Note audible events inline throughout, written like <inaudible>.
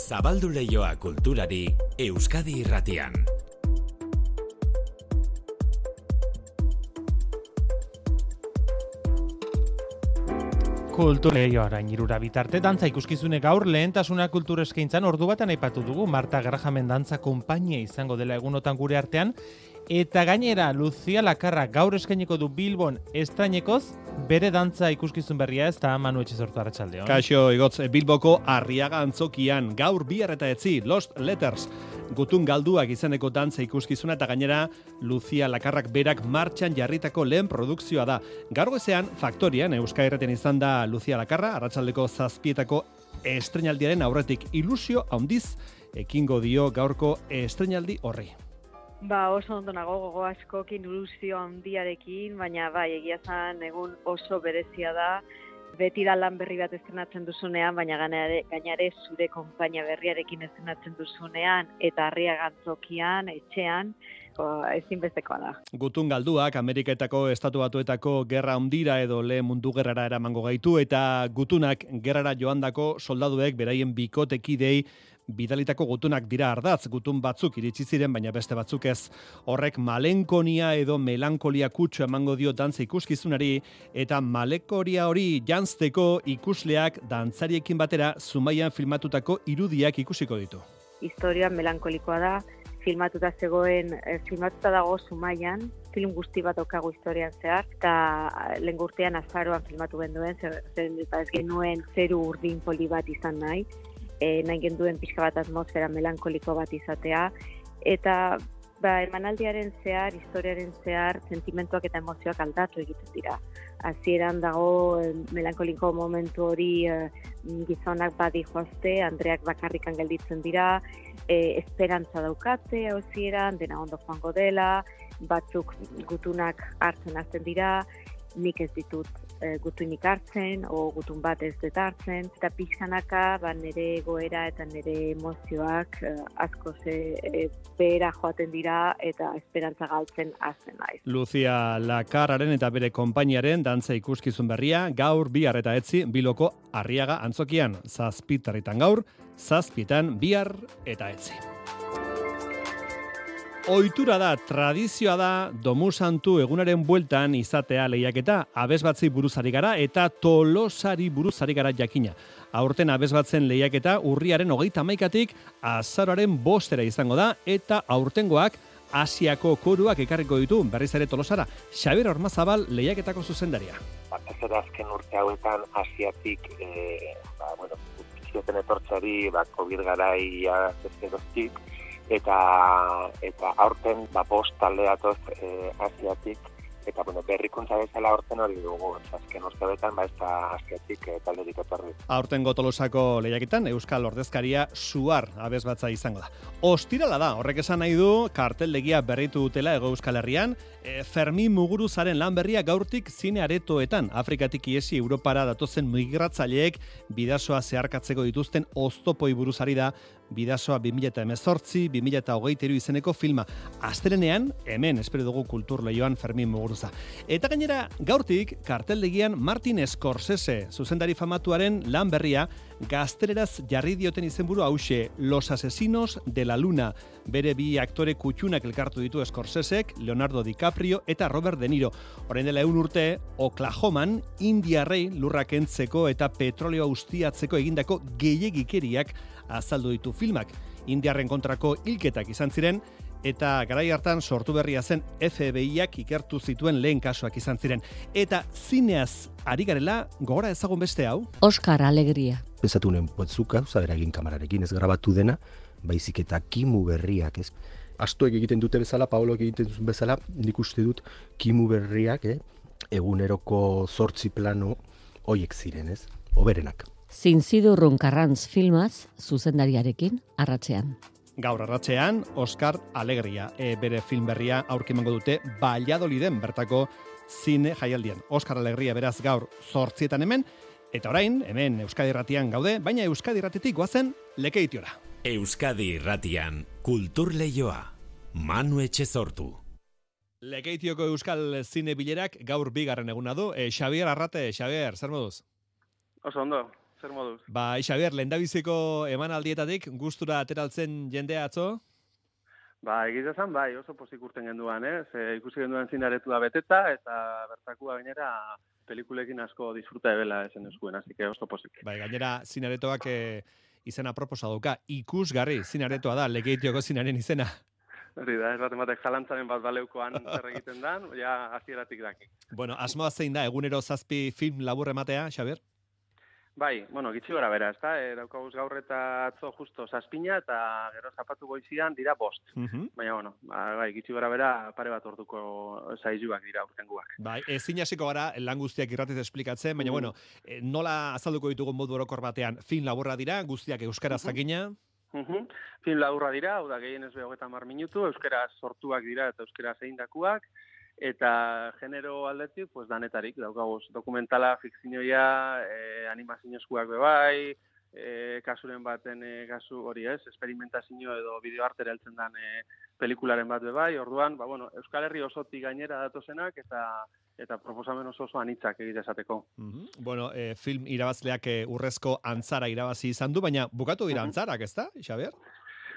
Zabaldu leioa kulturari Euskadi irratian. Kultur leio arain irura bitarte dantza ikuskizune gaur lehentasuna kultur eskaintzan ordu batan aipatu dugu Marta Grajamen dantza konpainia izango dela egunotan gure artean eta gainera Lucia Lakarra gaur eskainiko du Bilbon estrainekoz bere dantza ikuskizun berria ez da Manu Etxezortu Arratsaldeon. Kaixo, igotz, Bilboko Arriaga antzokian, gaur bihar eta etzi, Lost Letters, gutun galduak izeneko dantza ikuskizuna eta gainera Lucia Lakarrak berak martxan jarritako lehen produkzioa da. Gaur gozean, faktorian, Euska Erreten izan da Lucia Lakarra, arratsaldeko zazpietako estrenaldiaren aurretik ilusio handiz, ekingo dio gaurko estrenaldi horri. Ba, oso ondo nago gogo askokin ilusio handiarekin, baina bai, egia zan egun oso berezia da. Beti da lan berri bat estrenatzen duzunean, baina gainare, gainare zure konpainia berriarekin estrenatzen duzunean, eta harria gantzokian, etxean, ezinbestekoa da. Gutun galduak Ameriketako estatu batuetako gerra ondira edo le mundu gerrara eramango gaitu eta gutunak gerrara joandako soldaduek beraien bikotekidei bidalitako gutunak dira ardatz, gutun batzuk iritsi ziren, baina beste batzuk ez. Horrek malenkonia edo melankolia kutsu emango dio dantza ikuskizunari, eta malekoria hori jantzteko ikusleak dantzariekin batera zumaian filmatutako irudiak ikusiko ditu. Historia melankolikoa da, filmatuta zegoen, eh, filmatuta dago zumaian, film guzti bat okago historian zehar, eta lehen gurtean azaroan filmatu benduen, zer, zer, ez genuen zeru urdin poli bat izan nahi, e, nahi genduen pixka bat atmosfera melankoliko bat izatea, eta ba, emanaldiaren zehar, historiaren zehar, sentimentuak eta emozioak aldatu egiten dira. Hasieran dago e, melankoliko momentu hori e, gizonak badi joazte, Andreak bakarrikan gelditzen dira, e, esperantza daukate hauzieran, dena ondo joango dela, batzuk gutunak hartzen azten dira, nik ez ditut e, gutunik hartzen, o gutun bat ez dut eta pixkanaka ba, nire goera eta nire emozioak e, asko ze e, behera joaten dira eta esperantza galtzen azten naiz. Lucia Lakararen eta bere konpainiaren dantza ikuskizun berria, gaur bihar eta etzi biloko arriaga antzokian, zazpitarritan gaur, zazpitan bihar eta etzi. Oitura da, tradizioa da, domu santu egunaren bueltan izatea lehiaketa, abesbatzi buruzari gara eta tolosari buruzari gara jakina. Aurten abesbatzen lehiaketa urriaren hogeita maikatik azaroaren bostera izango da eta aurtengoak Asiako koruak ekarriko ditu berriz ere tolosara. Xabier Ormazabal lehiaketako zuzendaria. Batez azken urte hauetan Asiatik, e, ba, bueno, zioten etortzari, ba, COVID garaia ezkeroztik, eta eta aurten ba bost talde datoz eh, asiatik eta bueno, berrikuntza bezala horten hori dugu, azken urtebetan, ba ez da azkiatik e, talde dikotarri. Aurten gotolosako lehiakitan, Euskal Ordezkaria suar abez batza izango da. Ostirala da, horrek esan nahi du, kartel legia berritu dutela ego Euskal Herrian, e, Fermi Muguruzaren lan berria gaurtik zine aretoetan, Afrikatik iesi Europara datozen migratzaileek bidasoa zeharkatzeko dituzten oztopoi buruzari da, bidasoa 2018, 2023 izeneko filma. Azterenean, hemen, espero dugu kultur lehioan Fermin Muguruza Eta gainera, gaurtik, karteldegian Martin Scorsese, zuzendari famatuaren lan berria, gaztereraz jarri dioten izenburu hause, Los Asesinos de la Luna. Bere bi aktore kutxunak elkartu ditu Scorsesek, Leonardo DiCaprio eta Robert De Niro. Horein dela egun urte, Oklahoman, Indiarrei lurrak entzeko eta petroleo ustiatzeko egindako gehiagikeriak azaldu ditu filmak. Indiarren kontrako hilketak izan ziren, eta garai hartan sortu berria zen FBIak ikertu zituen lehen kasuak izan ziren. Eta zineaz ari garela gogora ezagun beste hau? Oscar Alegria. Pensatu nuen potzuka, zabera egin kamararekin ez grabatu dena, baizik eta kimu berriak, ez? Astoek egiten dute bezala, Paolo egiten duten bezala, nik uste dut kimu berriak, eh? eguneroko zortzi plano hoiek ziren, ez? Oberenak. Zinzidurrun karrantz filmaz, zuzendariarekin, arratzean. Gaur arratzean, Oscar Alegria, e, bere film berria aurkimango dute Valladoliden bertako zine jaialdian. Oscar Alegria beraz gaur zortzietan hemen, eta orain, hemen Euskadi Irratian gaude, baina Euskadi Irratetik guazen lekeitiora. Euskadi Irratian, kultur leioa, Manu Etxezortu. Lekeitioko Euskal Zine Bilerak gaur bigarren eguna du. E, Xavier Arrate, Xavier, zer moduz? Oso ondo. Zer moduz? Ba, Xabier, lehendabiziko emanaldietatik gustura ateraltzen jendea atzo? Ba, egiz esan, bai, oso pozik urten genduan, eh? Ze ikusi genduan zinaretua beteta, eta bertakua gainera pelikulekin asko disfruta ebela esen eskuen, así que oso pozik. Bai, gainera zinaretoak e, izena proposa dauka. Ikusgarri zinaretoa da, legeitioko zinaren izena. Hori da, ez bat ematek jalantzaren bat baleukoan zer egiten dan, ja, hasieratik daki. Bueno, asmoa zein da, egunero zazpi film labur ematea, Xabier? Bai, bueno, gitxi gora bera, ezta? E, daukaguz gaur eta atzo justo zazpina eta gero zapatu goizian dira bost. Uh Baina, bueno, ba, bai, gitxi gora bera pare bat orduko zaizuak dira urtenguak. Bai, ezin hasiko gara lan guztiak irratiz esplikatzen, baina, bueno, eh, nola azalduko ditugun modu orokor batean, film laburra dira, guztiak euskara zakina? Uhum. Film laburra dira, hau da gehien ez behogeta mar minutu, euskera sortuak dira eta euskera zeindakuak, eta genero aldetik, pues danetarik, daukagoz, dokumentala, fikzioia, e, animazioeskuak bebai, e, kasuren baten e, kasu hori ez, experimentazio edo bideo artera heltzen dan e, pelikularen bat bebai, orduan, ba, bueno, Euskal Herri osotik gainera datozenak, eta eta proposamen oso oso anitzak egite esateko. Mm Bueno, e, film irabazleak e, urrezko antzara irabazi izan du, baina bukatu dira antzarak, ez da, Xabier?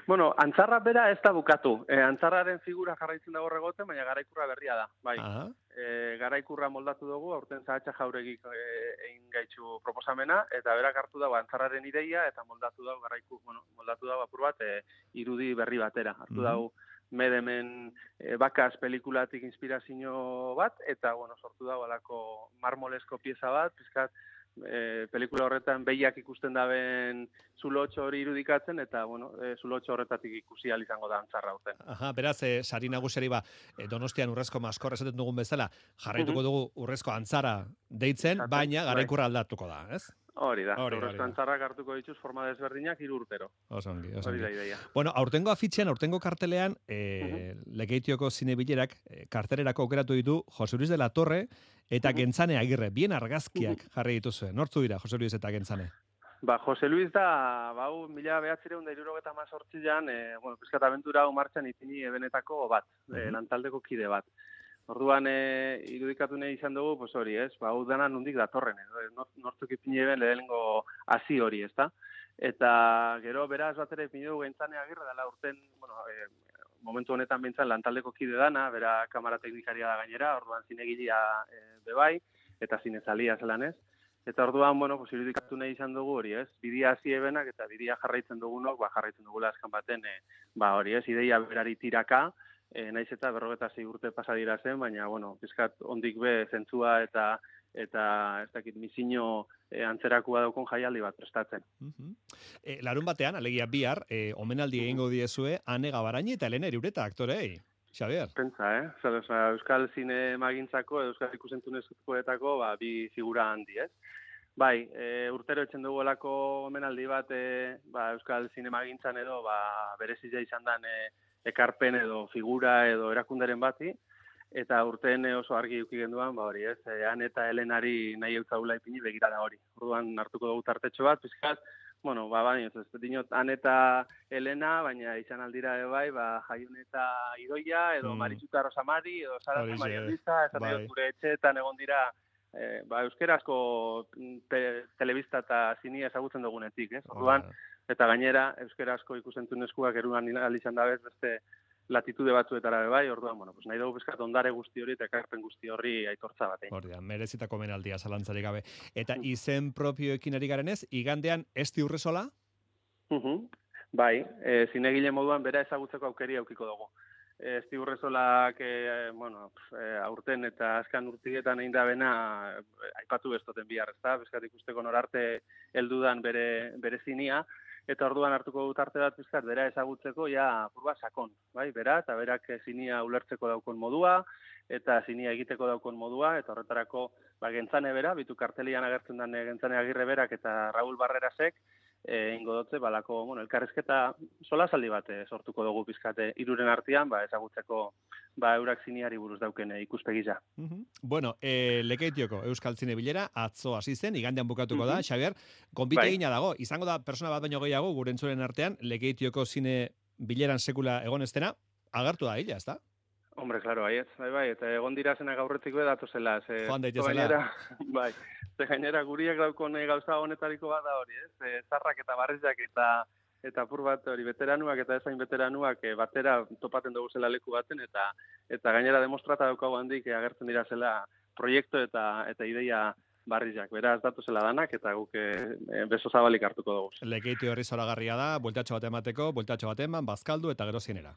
Bueno, antzarra bera ez da bukatu. E, antzarraren figura jarraitzen dago regoten, baina garaikurra berria da. Bai. Aha. E, garaikurra moldatu dugu, aurten zahatxa jauregik e, egin gaitxu proposamena, eta berak hartu dago antzarraren ideia, eta moldatu dago garaiku, bueno, moldatu dago apur bat, e, irudi berri batera. Hartu Mhm. dago medemen e, bakaz pelikulatik inspirazio bat, eta, bueno, sortu dago alako marmolesko pieza bat, pizkat, e, pelikula horretan behiak ikusten daben zulotxo hori irudikatzen, eta, bueno, e, zulotxo horretatik ikusi izango da antzarra urten. Aha, beraz, e, sari nagusiari ba, e, donostian urrezko maskor esaten dugun bezala, jarraituko Mhm. dugu urrezko antzara deitzen, Exacto, baina bai. garaikurra aldatuko da, ez? Hori da, Hori da. antzarrak hartuko dituz forma desberdinak hiru urtero. Oso ongi, oso Hori da ideia. Bueno, aurtengo afitxean, aurtengo kartelean, e, legeitioko zinebilerak e, kartelerako aukeratu ditu Jose Luis de la Torre eta. Gentzane Agirre, bien argazkiak jarri dituzue. Nortzu dira Jose Luis eta Gentzane? Ba, Jose Luis da, bau, mila behatzireun da irurogeta mazortzian, e, bueno, pizkat aventura hau martxan itini ebenetako bat, e, Mhm. lantaldeko kide bat. Orduan, e, irudikatu nahi izan dugu, pues hori, ez? Ba, hau dana nundik datorren, edo, e, nor- nortzuk ipini eben lehenengo hasi hori, ez da? Eta gero, beraz, bat ere ipini dugu gentzane agirre, dela urten, bueno, e, momentu honetan bintzan lantaldeko kide dana, bera kamara teknikaria da gainera, orduan zinegilia e, bebai, eta zinezalia zelan ez. Eta orduan, bueno, pues irudikatu nahi izan dugu hori, ez? Bidia hasi ebenak eta bidia jarraitzen dugunok, ba jarraitzen dugula azkan baten, e, ba hori, ez? Ideia berari tiraka, e, naiz eta berrogeta zei urte pasa dira zen, baina, bueno, pizkat ondik be zentzua eta eta ez dakit misiño e, antzerakoa daukon jaialdi bat prestatzen. Mhm. E, larun batean, alegia bihar, e, omenaldi egingo diezue, Ane Gabaraini eta Elena Irureta aktorei. Xavier. Pentsa, eh? Zer, oza, Euskal zine magintzako, Euskal ikusentunezkoetako, ba, bi figura handi, ez? Bai, e, urtero etxen dugulako omenaldi bat, e, ba, Euskal zinemagintzan edo, ba, berezia izan dan e, ekarpen edo figura edo erakunderen bati, eta urten e, oso argi uki genduan, ba hori ez, e, han eta Helenari nahi eutzaula ipini begirada hori. Orduan hartuko dugu tartetxo bat, pizkat, bueno, ba, baina, ez, dinot, han eta Elena, baina izan aldira bai, ba, jaiun eta Idoia, edo Mm. Maritxuta Rosamari, edo Sara Maria Luisa, esan bai. gure etxeetan egon dira, e, ba, euskerazko mm, te, telebista eta zinia ezagutzen dugunetik, ez? Orduan, eta gainera, euskerazko ikusentunezkoak erunan izan dabez beste latitude batzuetara bai, orduan, bueno, pues nahi dugu bizkat ondare guzti hori eta ekarpen guzti horri aitortza bat egin. Hori da, merezitako menaldia zalantzarik gabe. Eta izen propioekin ari garenez, igandean esti urresola? Mhm. Bai, e, zinegile moduan bera ezagutzeko aukeri aukiko dugu. E, Esti Urrezolak, e, bueno, pf, e, aurten eta azkan urtietan egin da bena, e, aipatu bestoten bihar, ezta? Bizkat ikusteko norarte heldudan bere, bere zinia, eta orduan hartuko dut arte bat bizkat bera ezagutzeko ja purba sakon, bai, bera, eta berak zinia ulertzeko daukon modua, eta zinia egiteko daukon modua, eta horretarako, ba, gentzane bera, bitu kartelian agertzen den gentzane agirre berak eta Raul Barrerasek, e, ingo dotze, balako, bueno, elkarrezketa sola saldi bat e, sortuko dugu pizkate iruren artean, ba, ezagutzeko ba, eurak ziniari buruz dauken e, ikuspegiza. Mhm. Bueno, e, lekeitioko Euskal Zine Bilera, atzo hasi zen, igandean bukatuko da, Mhm. Xabier, konbite Bai. egina dago, izango da persona bat baino gehiago, gure entzuren artean, lekeitioko zine bileran sekula egon estena, agartu da hila, ezta? Hombre, claro, ez, bai, bai, eta egon dira zenak aurretik be datu zela, ze, Joan daitezela. <laughs> bai, Ze gainera guriak daukon eh, gauza honetariko bat da hori, ez? E, zarrak eta barrizak eta eta apur bat hori veteranuak eta ezain veteranuak e, batera topaten dugu zela leku baten eta eta gainera demostrata daukagu handik e, agertzen dira zela proiektu eta eta ideia barrizak. Beraz, datu zela danak eta guk e, beso zabalik hartuko dugu. Lekeitu horri zoragarria da, bueltatxo bat emateko, bueltatxo bat eman, bazkaldu eta gero zienera.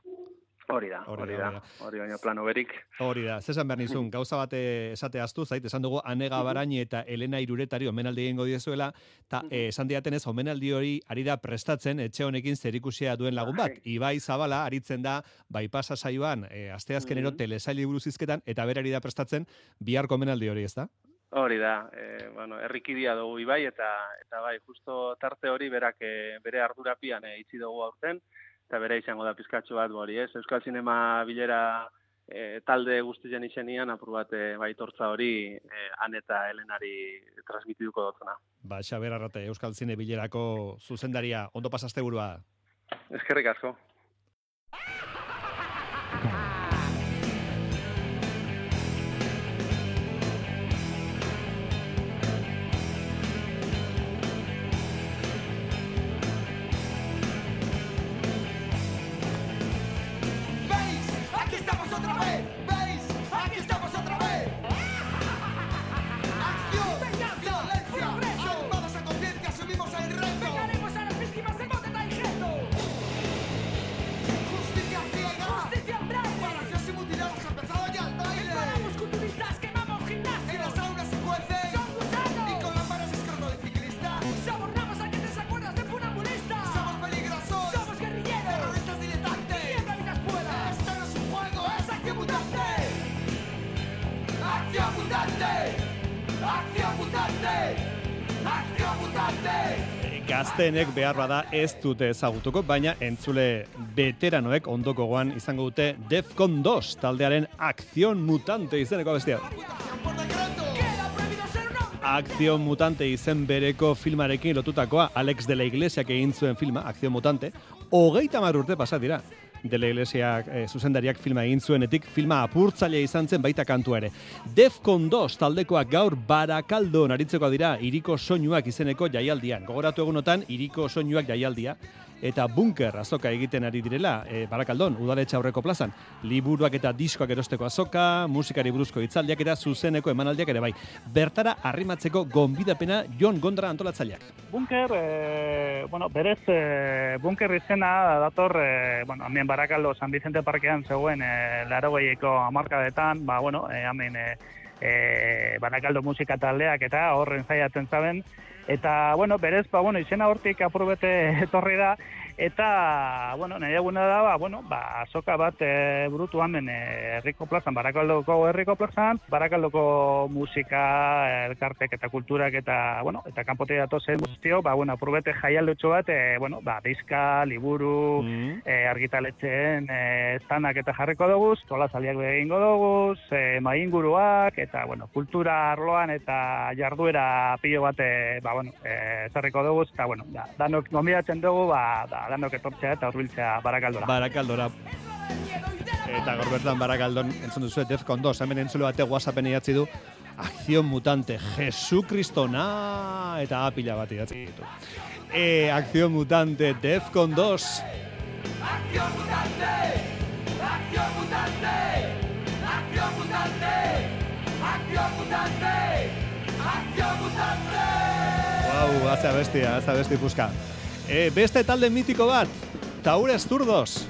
Hori da, hori da, hori baina plano berik. Hori da, zesan behar nizun, gauza bate esate astu, zait, esan dugu Anega Baraini eta Elena Iruretari omenaldi egingo diezuela, eta eh, esan diaten ez, omenaldi hori ari da prestatzen, etxe honekin zerikusia duen lagun bat. Bai. Ibai Zabala, aritzen da, baipasa saioan, e, asteazkenero telesaili buruzizketan, eta berari da prestatzen, biharko omenaldi hori, ez da? Hori da, e, bueno, errikidia dugu Ibai, eta, eta bai, justo tarte hori berak bere ardurapian e, itzi dugu aurten, eta bere izango da pizkatxo bat hori, ez? Euskal Zinema bilera e, talde guztien izenian, apur bat e, baitortza hori e, han eta helenari transmitiduko dutzena. Ba, Xaber Arrate, Euskal Zine bilerako zuzendaria, ondo pasaste burua? Eskerrik asko. Gazteenek behar bada ez dute ezagutuko, baina entzule veteranoek ondoko goan izango dute Defcon 2 taldearen akzion mutante izeneko bestia. Akzion mutante izen bereko filmarekin lotutakoa Alex de la Iglesia egin zuen filma, Akzion mutante, hogeita mar urte pasat dira de la Iglesia e, zuzendariak filma egin zuenetik, filma apurtzailea izan zen baita kantu ere. Defcon 2 taldekoak gaur barakaldo naritzeko dira iriko soinuak izeneko jaialdian. Gogoratu egunotan, iriko soinuak jaialdia eta bunker azoka egiten ari direla e, Barakaldon, udaletxe aurreko plazan. Liburuak eta diskoak erosteko azoka, musikari buruzko hitzaldiak eta zuzeneko emanaldiak ere bai. Bertara arrimatzeko gonbidapena Jon Gondra antolatzaileak. Bunker, e, bueno, berez, e, bunker izena dator, e, bueno, hemen Barakaldo San Vicente Parkean zegoen e, laro amarkadetan, ba, bueno, e, hemen e, e, Barakaldo musika taldeak eta horren zaiatzen zaben, Eta, bueno, berez, ba, bueno, izena hortik aprobete etorri da, eta, bueno, nahi eguna da, ba, bueno, ba, azoka bat e, burutu hamen e, herriko plazan, barakaldoko herriko plazan, barakaldoko musika, elkartek eta kulturak eta, bueno, eta kanpote dato zen guztio, ba, bueno, aprobete jaialdutxo bat, e, bueno, ba, bizka, liburu, mm. e, argitaletzen, e, estanak eta jarriko dugu, tola zaliak egingo dugu, e, mainguruak, eta, bueno, kultura arloan eta jarduera pilo bat, e, ba, bueno, e, zerriko dugu, eta, bueno, da, danok gombidatzen dugu, ba, da, danok etortzea eta urbiltzea barakaldora. Barakaldora. Eta gaur bertan barakaldon entzun duzu Defcon 2, hemen entzule bate WhatsAppen idatzi du Akzion Mutante, Jesucristo na eta apila bat idatzi ditu. E, Akzion Mutante, Defcon 2. Akzion Mutante! Akzion Mutante! Akzion Mutante! Akzion Mutante! Akzion Mutante! Wow, hace bestia, hace bestia puska. E, beste talde mitiko bat, Taures Turdos.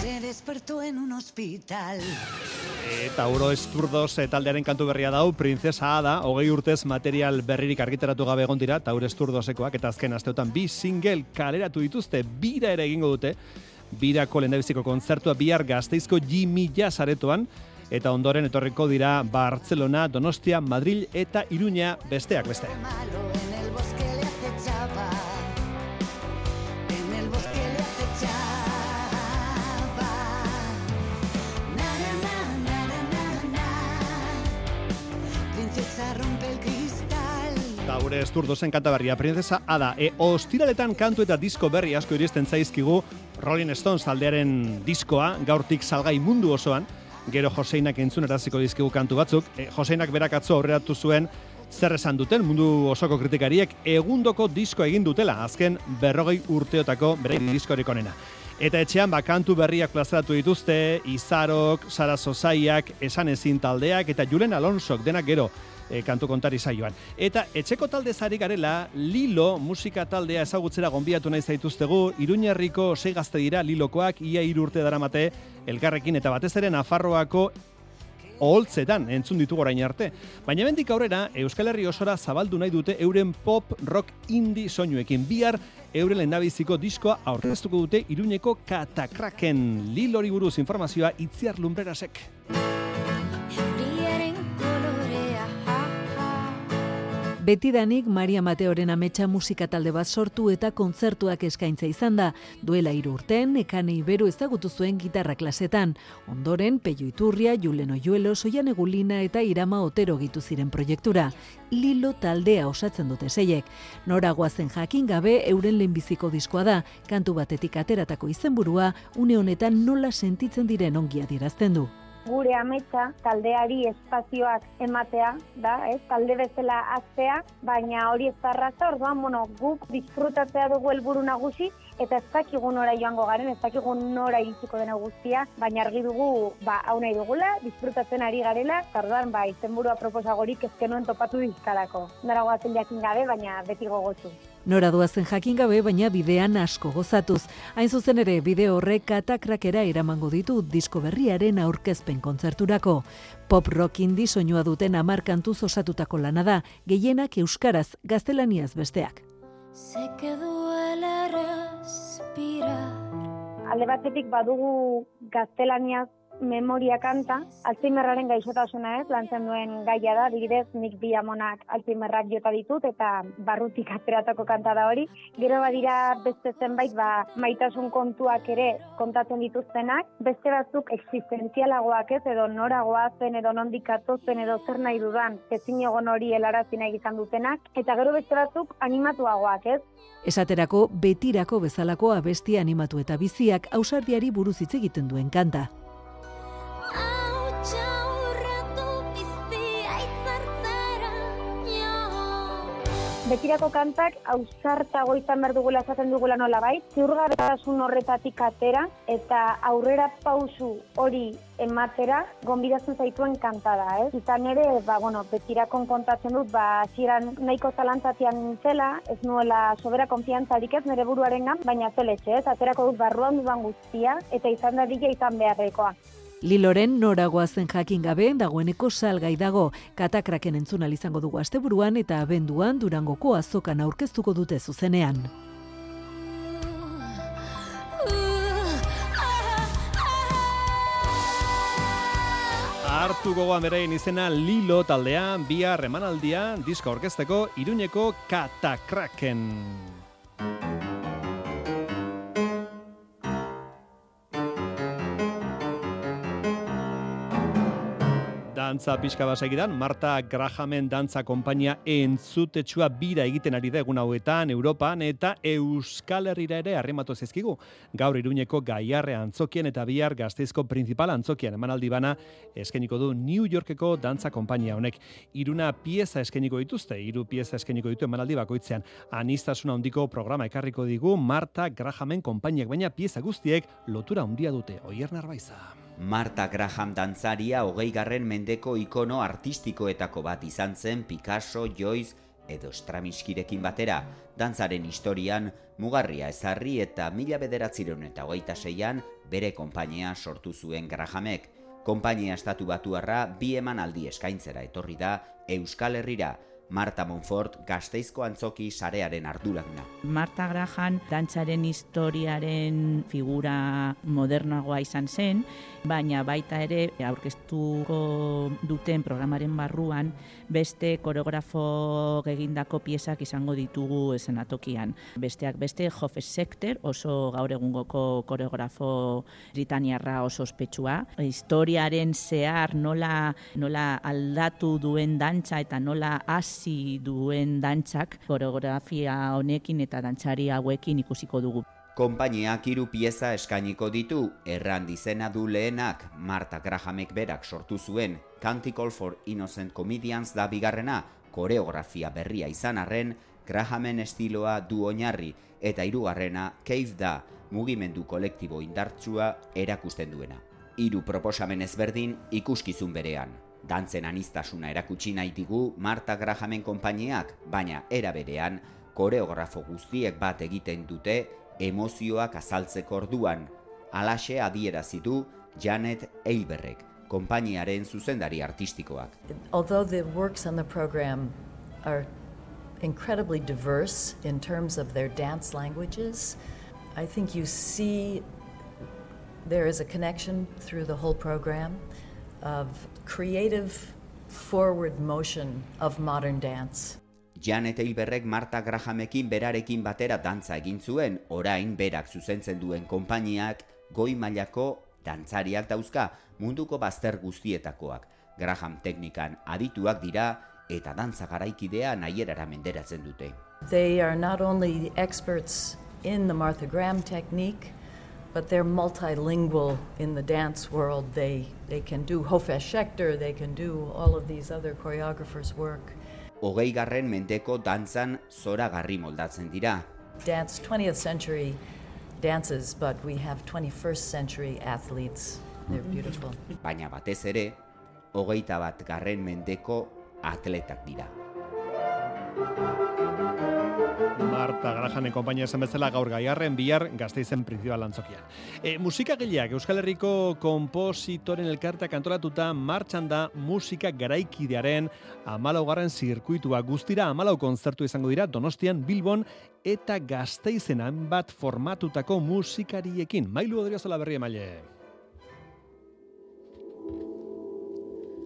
Se despertó en un hospital. E, Tauro Esturdos e, taldearen kantu berria dau, Princesa Ada, hogei urtez material berririk argitaratu gabe egon dira, Tauro Esturdosekoak, eta azken asteotan bi single kaleratu dituzte, bira ere egingo dute, birako lehendabiziko kontzertua bihar gazteizko Jimmy Jazaretoan, eta ondoren etorriko dira Barcelona, Donostia, Madrid eta Iruña besteak beste. Gure esturdo zen kanta berria, princesa ada. E, ostiraletan kantu eta disko berri asko iristen zaizkigu Rolling Stones aldearen diskoa, gaurtik salgai mundu osoan, gero Joseinak entzun eraziko dizkigu kantu batzuk. E, Joseinak berak atzo aurreratu zuen zer esan duten mundu osoko kritikariek egundoko disko egin dutela, azken berrogei urteotako bere diskorik onena. Eta etxean bakantu berriak plazaratu dituzte, Izarok, Sara Sosaiak, Esan Ezin taldeak eta Julen Alonsok denak gero e, kantu kontari saioan. Eta etxeko talde zari garela, Lilo musika taldea ezagutzera gonbiatu nahi zaituztegu, Iruñerriko sei gazte dira Lilokoak ia hiru urte daramate elkarrekin eta batez ere Nafarroako oholtzetan entzun ditugu orain arte. Baina bendik aurrera, Euskal Herri osora zabaldu nahi dute euren pop rock indie soinuekin. Bihar euren lehendabiziko diskoa aurkeztuko dute Iruñeko Katakraken. Lilori buruz informazioa Itziar Lumbrerasek. Betidanik Maria Mateoren ametsa musika talde bat sortu eta kontzertuak eskaintza izan da. Duela hiru urten, ekane iberu ezagutu zuen gitarra klasetan. Ondoren, Peio Iturria, Julen Oyuelo, Soian Egulina eta Irama Otero gitu ziren proiektura. Lilo taldea osatzen dute zeiek. Nora guazen jakin gabe euren lehenbiziko diskoa da. Kantu batetik ateratako izenburua, une honetan nola sentitzen diren ongia dirazten du gure ametsa taldeari espazioak ematea, da, ez? Talde bezala aztea, baina hori ez da orduan, bueno, guk disfrutatzea dugu helburu nagusi eta ez dakigu nora joango garen, ez dakigu nora iritsiko dena guztia, baina argi dugu, ba, hau nahi dugula, disfrutatzen ari garela, tardan, ba, izenburua proposagorik ezkenuen topatu dizkalako. Nara guazen jakin gabe, baina beti gogotu. Nora duazen jakin gabe, baina bidean asko gozatuz. Hain zuzen ere, bideo horrek katakrakera eramango ditu disko berriaren aurkezpen kontzerturako. Pop rock indi soinua duten amarkantuz osatutako lana da, gehienak euskaraz, gaztelaniaz besteak. Se duele respirar. Alde batetik badugu gaztelaniaz memoria kanta, Alzheimerraren gaixotasuna ez, lantzen duen gaia da, digidez, nik bi amonak Alzheimerrak jota ditut, eta barrutik ateratako kanta da hori. Gero badira beste zenbait, ba, maitasun kontuak ere kontatzen dituztenak, beste batzuk existentzialagoak ez, edo noragoa zen, edo nondik atozen, edo zer nahi dudan, ezin egon hori helarazina egizan dutenak, eta gero beste batzuk animatuagoak ez. Esaterako betirako bezalako abesti animatu eta biziak ausardiari buruz hitz egiten duen kanta. Betirako kantak ausartago izan behar dugula esaten dugula nola bai, ziurgartasun horretatik atera eta aurrera pausu hori ematera gonbidatzen zaituen kantada, ez? Izan ere, ba, bueno, betirakon kontatzen dut, ba, ziren nahiko zalantzatian nintzela, ez nuela sobera konfiantzarik ez nire buruaren baina zeletxe, ez? Aterako dut barruan duan guztia, eta izan da dira izan beharrekoa. Liloren noragoa zen jakin gabe dagoeneko salgai dago. Katakraken entzuna izango dugu asteburuan eta abenduan Durangoko azokan aurkeztuko dute zuzenean. Artu gogoan berein izena Lilo taldean, bia remanaldia, diska orkesteko, iruñeko Katakraken. Dantza pixka basegidan, Marta Grahamen dantza konpainia entzutetsua bira egiten ari da egun hauetan, Europan eta Euskal Herrira ere harrimatu zezkigu. Gaur iruñeko gaiarre antzokien eta bihar gazteizko principal antzokian emanaldi bana eskeniko du New Yorkeko dantza konpainia honek. Iruna pieza eskeniko dituzte, hiru pieza eskeniko ditu emanaldi bakoitzean. Anistasuna handiko programa ekarriko digu Marta Grahamen konpainiak, baina pieza guztiek lotura handia dute. Oier Narbaiza. Marta Graham dantzaria hogei garren mendeko ikono artistikoetako bat izan zen Picasso, Joyce edo Straminskirekin batera, dantzaren historian mugarria ezarri eta mila bederatzireun eta hogeita seian bere konpainia sortu zuen Grahamek. Konpainia estatu batuarra bi eman aldi eskaintzera etorri da Euskal Herrira, Marta Monfort gazteizko antzoki sarearen arduraduna. Marta Graham dantzaren historiaren figura modernagoa izan zen, baina baita ere aurkeztuko duten programaren barruan beste koreografo egindako piezak izango ditugu esenatokian. Besteak beste Jofe Sekter oso gaur egungoko koreografo britaniarra oso ospetsua. Historiaren zehar nola, nola aldatu duen dantza eta nola hasi merezi duen dantzak koreografia honekin eta dantzari hauekin ikusiko dugu. Konpainiak hiru pieza eskainiko ditu, erran dizena du lehenak, Marta Grahamek berak sortu zuen, Canticle for Innocent Comedians da bigarrena, koreografia berria izan arren, Grahamen estiloa du oinarri, eta hirugarrena Cave da, mugimendu kolektibo indartsua erakusten duena. Hiru proposamen ezberdin ikuskizun berean. Dantzen anistasuna erakutsi nahi digu Marta Grahamen konpainiak, baina era berean, koreografo guztiek bat egiten dute emozioak azaltzeko orduan. Alaxe adierazi du Janet Eilberrek, konpainiaren zuzendari artistikoak. Although the works on the program are incredibly diverse in terms of their dance languages, I think you see there is a connection through the whole program of creative forward motion of modern dance. Janet Eilberrek Marta Grahamekin berarekin batera dantza egin zuen, orain berak zuzentzen duen konpainiak goi mailako dantzariak dauzka munduko bazter guztietakoak. Graham teknikan adituak dira eta dantza garaikidea nahierara menderatzen dute. They are not only experts in the Martha Graham technique, but they're multilingual in the dance world. They, they can do Hofesh Schechter, they can do all of these other choreographers' work. Hogei garren mendeko dantzan zora garri moldatzen dira. Dance 20th century dances, but we have 21st century athletes. They're beautiful. Baina batez ere, hogeita bat garren mendeko atletak dira. Marta Grajanen konpainia esan bezala gaur gaiarren bihar gazteizen printzipal antzokian. E, musika gehiak Euskal Herriko kompositoren elkartea kantolatuta martxan da musika garaikidearen amalaugarren zirkuitua guztira amalau konzertu izango dira Donostian, Bilbon eta gazteizen bat formatutako musikariekin. Mailu odriozola berri emaile.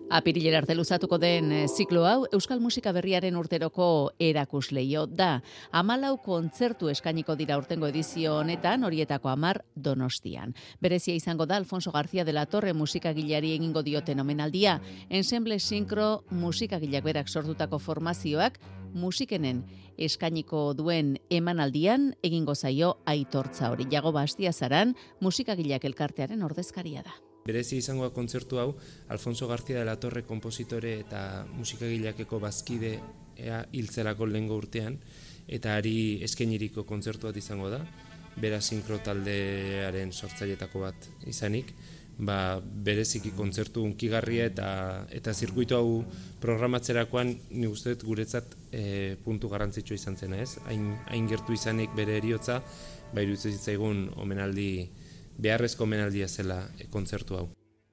Apirilera arte luzatuko den eh, ziklo hau Euskal Musika Berriaren urteroko erakusleio da. Amalau kontzertu eskainiko dira urtengo edizio honetan horietako amar donostian. Berezia izango da Alfonso García de la Torre musikagilari egingo dioten omenaldia. Ensemble sinkro musikagileak berak sortutako formazioak musikenen eskainiko duen emanaldian egingo zaio aitortza hori. Jago bastia zaran musikagileak elkartearen ordezkaria da. Berezi izango da kontzertu hau, Alfonso García de la Torre kompositore eta musikagileakeko bazkide ea hiltzelako lehengo urtean, eta ari eskeniriko kontzertu bat izango da, bera sinkro taldearen sortzailetako bat izanik, ba, bereziki kontzertu unkigarria eta eta zirkuitu hau programatzerakoan ni uste dut guretzat e, puntu garrantzitsua izan zena, ez? Hain, hain gertu izanik bere eriotza, ba iruditzen zitzaigun omenaldi beharrezko menaldia zela e, kontzertu hau.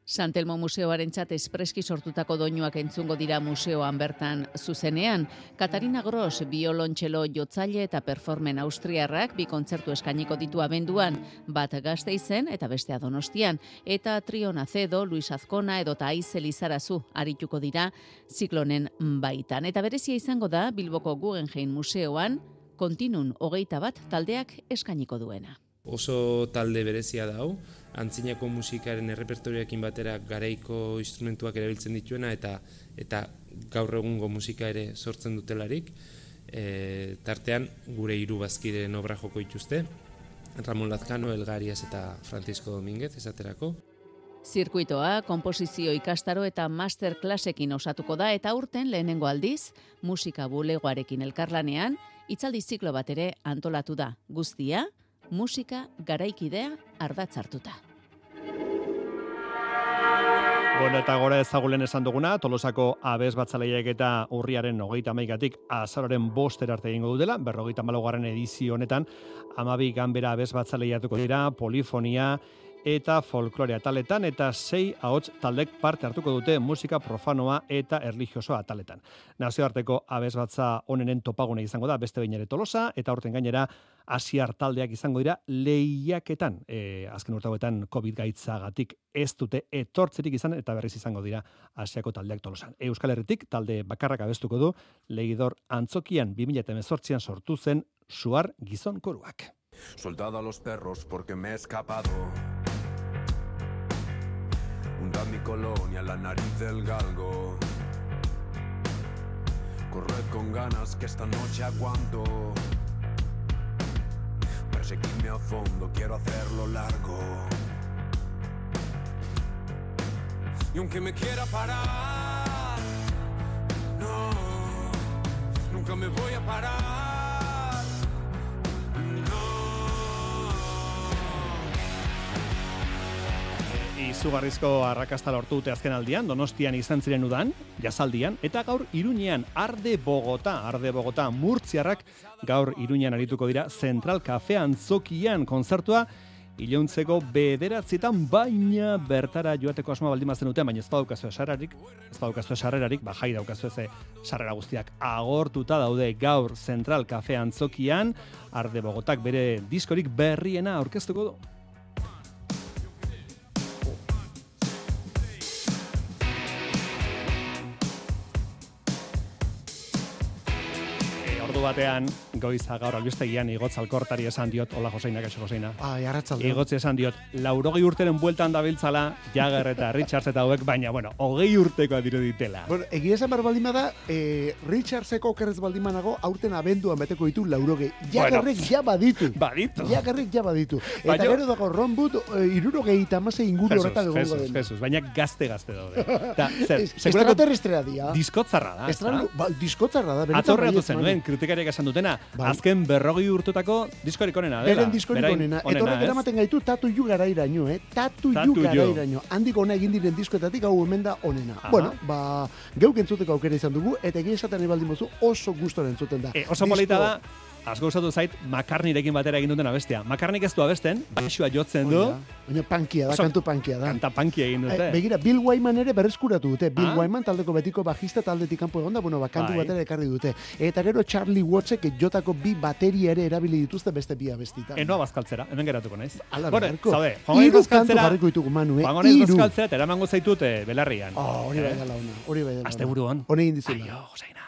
Santelmo Museoaren txat espreski sortutako doinuak entzungo dira museoan bertan zuzenean. Katarina Gros, biolontxelo jotzaile eta performen austriarrak bi kontzertu eskainiko ditu abenduan, bat gazte izen eta bestea donostian. Eta Trion Acedo, Luis Azkona edo ta Aizel Izarazu arituko dira ziklonen baitan. Eta berezia izango da Bilboko Guggenheim Museoan, kontinun hogeita bat taldeak eskainiko duena oso talde berezia da hau, antzinako musikaren errepertorioekin batera garaiko instrumentuak erabiltzen dituena eta eta gaur egungo musika ere sortzen dutelarik. E, tartean gure hiru bazkideen obra joko dituzte, Ramon Lazcano, Elgarias eta Francisco Domínguez esaterako. Zirkuitoa, komposizio ikastaro eta masterclassekin osatuko da eta urten lehenengo aldiz, musika bulegoarekin elkarlanean, itzaldi ziklo bat ere antolatu da. Guztia, musika garaikidea ardatz hartuta. Bueno, eta gora ezagulen esan duguna, Tolosako abez batzaleiak eta urriaren hogeita maikatik azararen boster arte egingo dutela, berrogeita malogarren edizio honetan, amabi ganbera abez batzaleiatuko dira, polifonia, eta folklorea taletan eta sei ahots taldek parte hartuko dute musika profanoa eta erlijiosoa taletan. Nazioarteko abesbatza onenen topagune izango da beste behin ere tolosa eta urten gainera asiar taldeak izango dira lehiaketan. E, azken urtagoetan COVID gaitzagatik ez dute etortzerik izan eta berriz izango dira asiako taldeak tolosan. Euskal Herritik talde bakarrak abestuko du lehidor antzokian 2018an sortu zen suar gizon koruak. Soldado a los perros porque me he escapado Mi colonia, la nariz del galgo. Corred con ganas que esta noche aguanto. Perseguirme a fondo, quiero hacerlo largo. Y aunque me quiera parar, no, nunca me voy a parar. Izugarrizko arrakasta lortu dute azken aldian, donostian izan ziren udan, jazaldian, eta gaur Iruñean Arde Bogota, Arde Bogota murtziarrak gaur Iruñean arituko dira Central Cafe Antzokian konzertua, Iluntzeko bederatzietan baina bertara joateko asmoa baldin bazen duten, baina ez badaukazu sarrarik, ez badaukazu sarrerarik, ba jai daukazu ez sarrera guztiak agortuta daude gaur Central Cafe Antzokian, Arde Bogotak bere diskorik berriena aurkeztuko du. Batean, goiza gaur albistegian igotz alkortari esan diot, hola Joseina, kaixo Joseina. Ai, arratzalde. Igotzi esan diot, laurogei urteren bueltan dabiltzala, Jagger eta Richards eta hauek, baina, bueno, hogei urtekoa diruditela. Bueno, egia esan behar baldin bada, eh, Richardseko okerrez baldin banago, aurten abenduan beteko ditu laurogei. Jagerrek ja baditu. Baditu. Jagerrek ja baditu. Eta Baina- gero dago Ron Wood, eh, irurogei eta amasei inguru horretan egongo dena. Jesus, baina gazte-gazte daude. Ta, <laughs> zer, Es- sekulako Extraterrestrea dira. diskotzarra da. Estranu, ezta? ba, diskotzarra da. Atorreatu baietz, zenuen, kritikariak esan dutena, Bai. azken berrogei urtutako diskorik onena dela. Beren diskorik onena. Eta horrek eramaten gaitu tatu ju garairaino, eh? Tatu Tatu ju ju. garairaino. Handik ona egin diren diskoetatik hau hemen da onena. Aha. Bueno, ba, geuk entzuteko aukera izan dugu, eta egia esaten nahi baldin mozu oso gustoren entzuten da. E, oso polita da, asko gustatu zait, makarnirekin batera egin duten abestia. Makarnik ez du abesten, baixua jotzen du, Baina pankia da, Oso- kantu pankia da. kanta pankia egin dute. Eh, begira, Bill Wyman ere berreskuratu dute. Bill Ah? Wyman taldeko betiko bajista taldetik kanpo egonda, bueno, ba, kantu Bai. batera ekarri dute. Eta gero Charlie Wattsek jotako bi bateria ere erabili dituzte beste bi abestitan. Enoa bazkaltzera, hemen geratuko naiz. Ala Bueno, zaude, Hiru kantu jarriko ditugu, Manu, eh? Hiru. bazkaltzera, eta eramango zaitut eh, belarrian. Oh, hori bai dela ona, hori bai dela ona. Asteburu on. Hori egin dizula. Aio, Joseina.